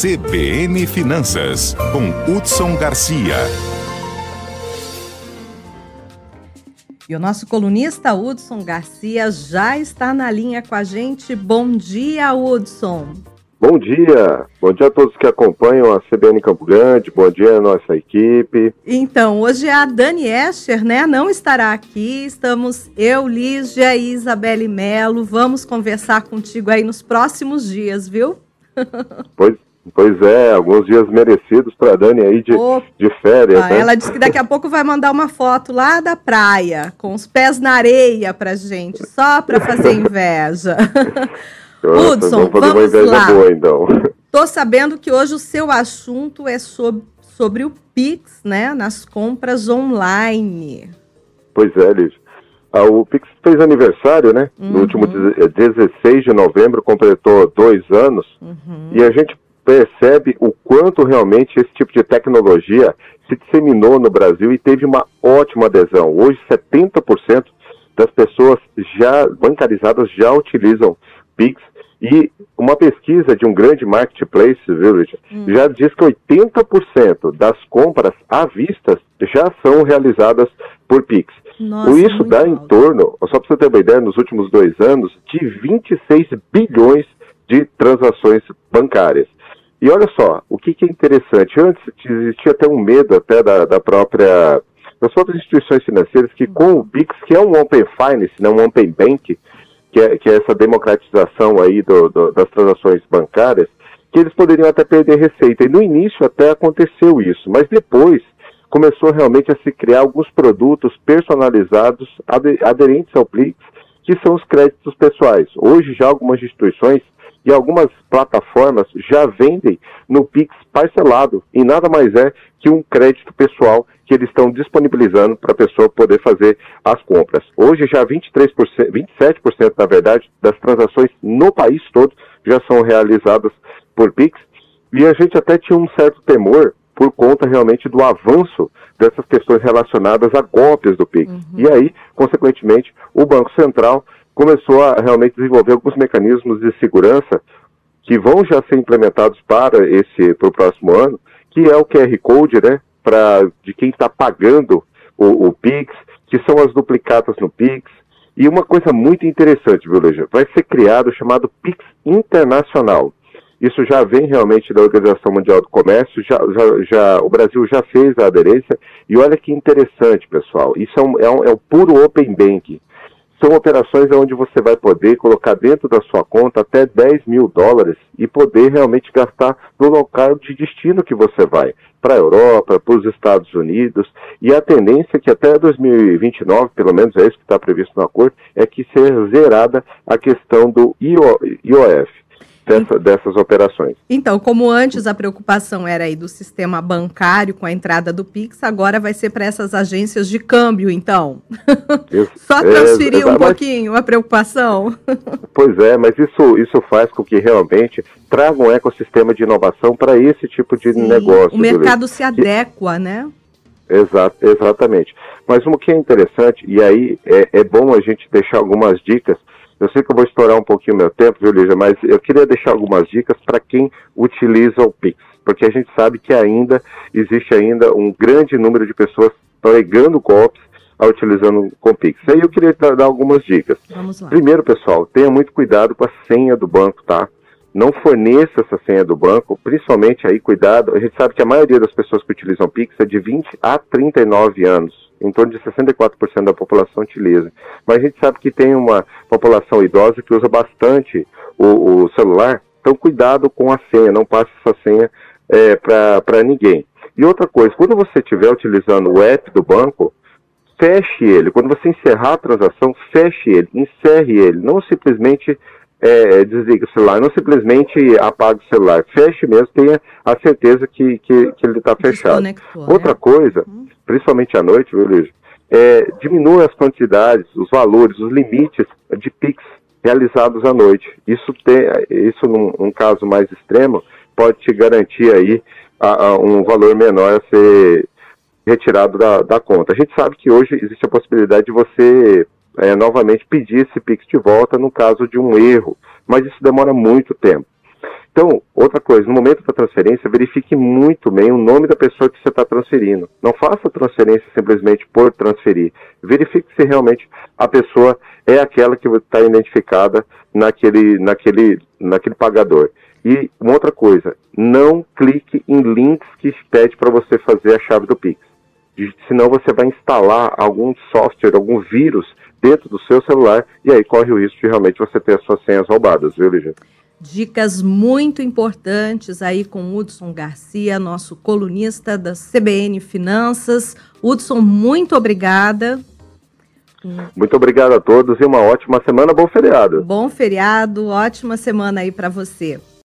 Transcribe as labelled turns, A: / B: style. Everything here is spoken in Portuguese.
A: CBN Finanças, com Hudson Garcia.
B: E o nosso colunista Hudson Garcia já está na linha com a gente. Bom dia, Hudson.
C: Bom dia, bom dia a todos que acompanham a CBN Campo Grande, bom dia a nossa equipe.
B: Então, hoje a Dani Escher, né, não estará aqui, estamos eu, Lígia e Isabelle Melo, vamos conversar contigo aí nos próximos dias, viu?
C: Pois, Pois é, alguns dias merecidos para Dani aí de, de férias.
B: né? Ela disse que daqui a pouco vai mandar uma foto lá da praia, com os pés na areia pra gente, só para fazer inveja.
C: Hudson, vamos, vamos lá. Boa, então.
B: Tô sabendo que hoje o seu assunto é sobre, sobre o Pix, né, nas compras online.
C: Pois é, Liz. Ah, o Pix fez aniversário, né? Uhum. No último 16 de novembro, completou dois anos. Uhum. E a gente percebe o quanto realmente esse tipo de tecnologia se disseminou no Brasil e teve uma ótima adesão. Hoje, 70% das pessoas já bancarizadas já utilizam Pix e uma pesquisa de um grande marketplace, Village, hum. já diz que 80% das compras à vista já são realizadas por Pix. Nossa, Isso dá alto. em torno, só para você ter uma ideia, nos últimos dois anos, de 26 bilhões de transações bancárias. E olha só, o que, que é interessante, antes existia até um medo até da, da própria das próprias instituições financeiras que com o Pix, que é um Open Finance, não né, um Open Bank, que é, que é essa democratização aí do, do, das transações bancárias, que eles poderiam até perder receita. E no início até aconteceu isso, mas depois começou realmente a se criar alguns produtos personalizados aderentes ao Pix, que são os créditos pessoais. Hoje já algumas instituições e algumas plataformas já vendem no Pix parcelado e nada mais é que um crédito pessoal que eles estão disponibilizando para a pessoa poder fazer as compras. Hoje já 23%, 27% na verdade das transações no país todo já são realizadas por Pix e a gente até tinha um certo temor por conta realmente do avanço dessas questões relacionadas a golpes do Pix. Uhum. E aí, consequentemente, o Banco Central começou a realmente desenvolver alguns mecanismos de segurança que vão já ser implementados para esse para o próximo ano, que é o QR Code, né, para de quem está pagando o, o, Pix, que são as duplicatas no Pix. E uma coisa muito interessante, viu? Vai ser criado o chamado Pix Internacional. Isso já vem realmente da Organização Mundial do Comércio, já, já, já, o Brasil já fez a aderência, e olha que interessante, pessoal, isso é, um, é, um, é um puro Open Banking são operações onde você vai poder colocar dentro da sua conta até 10 mil dólares e poder realmente gastar no local de destino que você vai, para a Europa, para os Estados Unidos, e a tendência é que até 2029, pelo menos é isso que está previsto no acordo, é que seja zerada a questão do IOF dessa, dessas operações.
B: Então, como antes a preocupação era aí do sistema bancário com a entrada do Pix, agora vai ser para essas agências de câmbio, então. Isso, Só transferir é, um mas, pouquinho a preocupação.
C: Pois é, mas isso, isso faz com que realmente traga um ecossistema de inovação para esse tipo de Sim, negócio.
B: O mercado se adequa, e, né?
C: Exato, exatamente. Mas o que é interessante, e aí é, é bom a gente deixar algumas dicas eu sei que eu vou estourar um pouquinho meu tempo, viu, Lígia, mas eu queria deixar algumas dicas para quem utiliza o Pix, porque a gente sabe que ainda existe ainda um grande número de pessoas pregando golpes ao utilizando com Pix. Aí eu queria dar algumas dicas. Primeiro, pessoal, tenha muito cuidado com a senha do banco, tá? Não forneça essa senha do banco, principalmente aí cuidado. A gente sabe que a maioria das pessoas que utilizam Pix é de 20 a 39 anos em torno de 64% da população utiliza. Mas a gente sabe que tem uma população idosa que usa bastante o, o celular, então cuidado com a senha, não passe essa senha é, para ninguém. E outra coisa, quando você estiver utilizando o app do banco, feche ele. Quando você encerrar a transação, feche ele, encerre ele. Não simplesmente é, desligue o celular, não simplesmente apague o celular. Feche mesmo, tenha a certeza que, que, que ele está fechado. Outra né? coisa, uhum principalmente à noite, viu, Luiz? É, as quantidades, os valores, os limites de PIX realizados à noite. Isso, tem, isso num, num caso mais extremo, pode te garantir aí a, a um valor menor a ser retirado da, da, conta. A gente sabe que hoje existe a possibilidade de você é, novamente pedir esse PIX de volta no caso de um erro, mas isso demora muito tempo. Então, outra coisa, no momento da transferência, verifique muito bem o nome da pessoa que você está transferindo. Não faça transferência simplesmente por transferir. Verifique se realmente a pessoa é aquela que está identificada naquele, naquele, naquele pagador. E uma outra coisa, não clique em links que pede para você fazer a chave do Pix. Senão você vai instalar algum software, algum vírus dentro do seu celular e aí corre o risco de realmente você ter as suas senhas roubadas, viu, Lígia?
B: Dicas muito importantes aí com Hudson Garcia, nosso colunista da CBN Finanças. Hudson, muito obrigada.
C: Muito obrigado a todos e uma ótima semana, bom feriado.
B: Bom feriado, ótima semana aí para você.